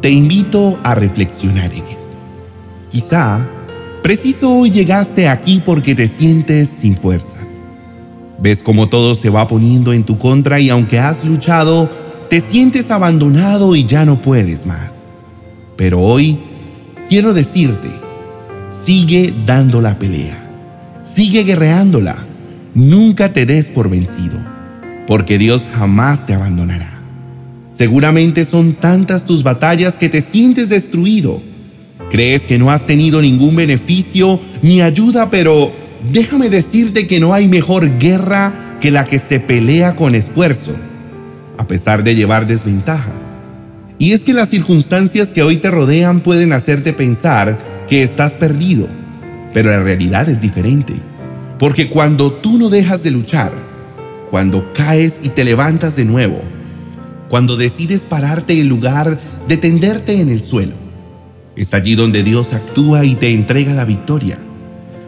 Te invito a reflexionar en esto. Quizá, preciso hoy llegaste aquí porque te sientes sin fuerzas. Ves cómo todo se va poniendo en tu contra y aunque has luchado, te sientes abandonado y ya no puedes más. Pero hoy quiero decirte, sigue dando la pelea, sigue guerreándola, nunca te des por vencido, porque Dios jamás te abandonará. Seguramente son tantas tus batallas que te sientes destruido. Crees que no has tenido ningún beneficio ni ayuda, pero déjame decirte que no hay mejor guerra que la que se pelea con esfuerzo, a pesar de llevar desventaja. Y es que las circunstancias que hoy te rodean pueden hacerte pensar que estás perdido, pero la realidad es diferente. Porque cuando tú no dejas de luchar, cuando caes y te levantas de nuevo, cuando decides pararte en lugar de tenderte en el suelo, es allí donde Dios actúa y te entrega la victoria.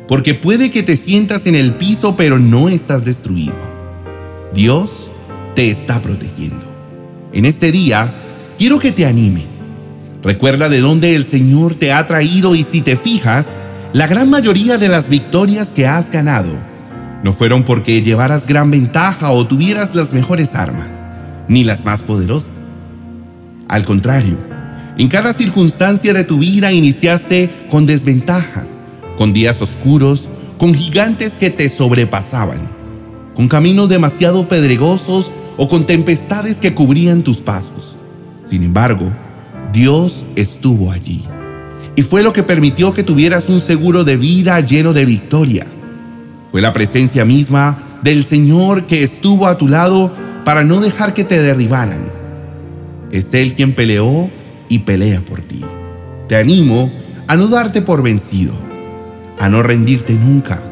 Porque puede que te sientas en el piso pero no estás destruido. Dios te está protegiendo. En este día, quiero que te animes. Recuerda de dónde el Señor te ha traído y si te fijas, la gran mayoría de las victorias que has ganado no fueron porque llevaras gran ventaja o tuvieras las mejores armas, ni las más poderosas. Al contrario, en cada circunstancia de tu vida iniciaste con desventajas, con días oscuros, con gigantes que te sobrepasaban, con caminos demasiado pedregosos o con tempestades que cubrían tus pasos. Sin embargo, Dios estuvo allí. Y fue lo que permitió que tuvieras un seguro de vida lleno de victoria. Fue la presencia misma del Señor que estuvo a tu lado para no dejar que te derribaran. Es Él quien peleó y pelea por ti. Te animo a no darte por vencido, a no rendirte nunca,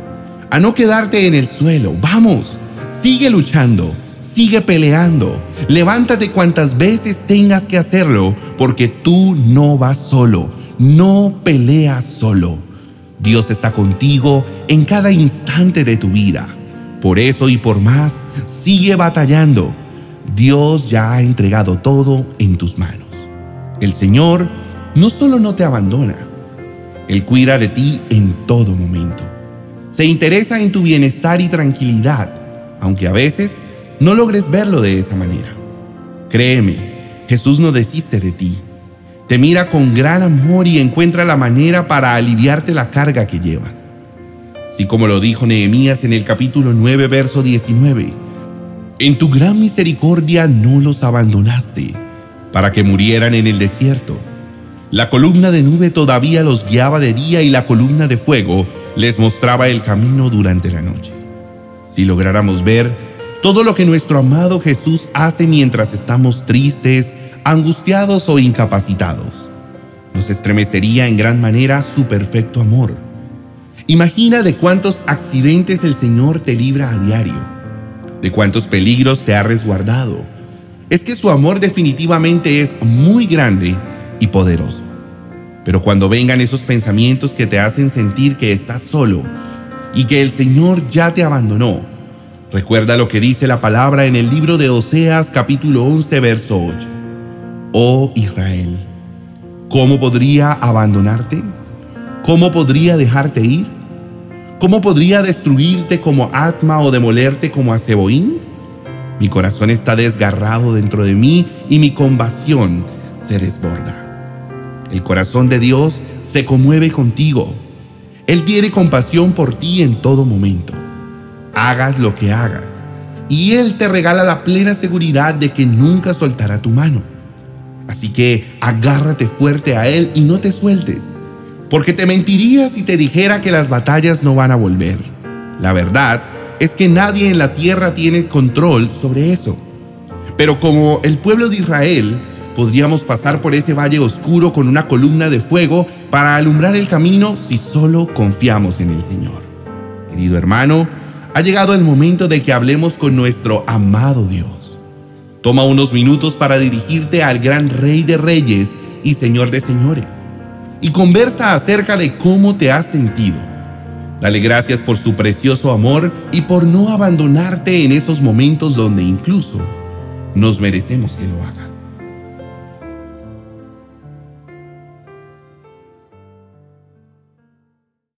a no quedarte en el suelo. Vamos, sigue luchando Sigue peleando. Levántate cuantas veces tengas que hacerlo, porque tú no vas solo. No peleas solo. Dios está contigo en cada instante de tu vida. Por eso y por más, sigue batallando. Dios ya ha entregado todo en tus manos. El Señor no solo no te abandona, Él cuida de ti en todo momento. Se interesa en tu bienestar y tranquilidad, aunque a veces no logres verlo de esa manera. Créeme, Jesús no desiste de ti. Te mira con gran amor y encuentra la manera para aliviarte la carga que llevas. Así como lo dijo Nehemías en el capítulo 9, verso 19. En tu gran misericordia no los abandonaste para que murieran en el desierto. La columna de nube todavía los guiaba de día y la columna de fuego les mostraba el camino durante la noche. Si lográramos ver todo lo que nuestro amado Jesús hace mientras estamos tristes, angustiados o incapacitados. Nos estremecería en gran manera su perfecto amor. Imagina de cuántos accidentes el Señor te libra a diario, de cuántos peligros te ha resguardado. Es que su amor definitivamente es muy grande y poderoso. Pero cuando vengan esos pensamientos que te hacen sentir que estás solo y que el Señor ya te abandonó, Recuerda lo que dice la palabra en el libro de Oseas capítulo 11 verso 8. Oh Israel, ¿cómo podría abandonarte? ¿Cómo podría dejarte ir? ¿Cómo podría destruirte como Atma o demolerte como a? Mi corazón está desgarrado dentro de mí y mi compasión se desborda. El corazón de Dios se conmueve contigo. Él tiene compasión por ti en todo momento hagas lo que hagas. Y Él te regala la plena seguridad de que nunca soltará tu mano. Así que agárrate fuerte a Él y no te sueltes, porque te mentiría si te dijera que las batallas no van a volver. La verdad es que nadie en la tierra tiene control sobre eso. Pero como el pueblo de Israel, podríamos pasar por ese valle oscuro con una columna de fuego para alumbrar el camino si solo confiamos en el Señor. Querido hermano, ha llegado el momento de que hablemos con nuestro amado Dios. Toma unos minutos para dirigirte al gran Rey de Reyes y Señor de Señores y conversa acerca de cómo te has sentido. Dale gracias por su precioso amor y por no abandonarte en esos momentos donde incluso nos merecemos que lo haga.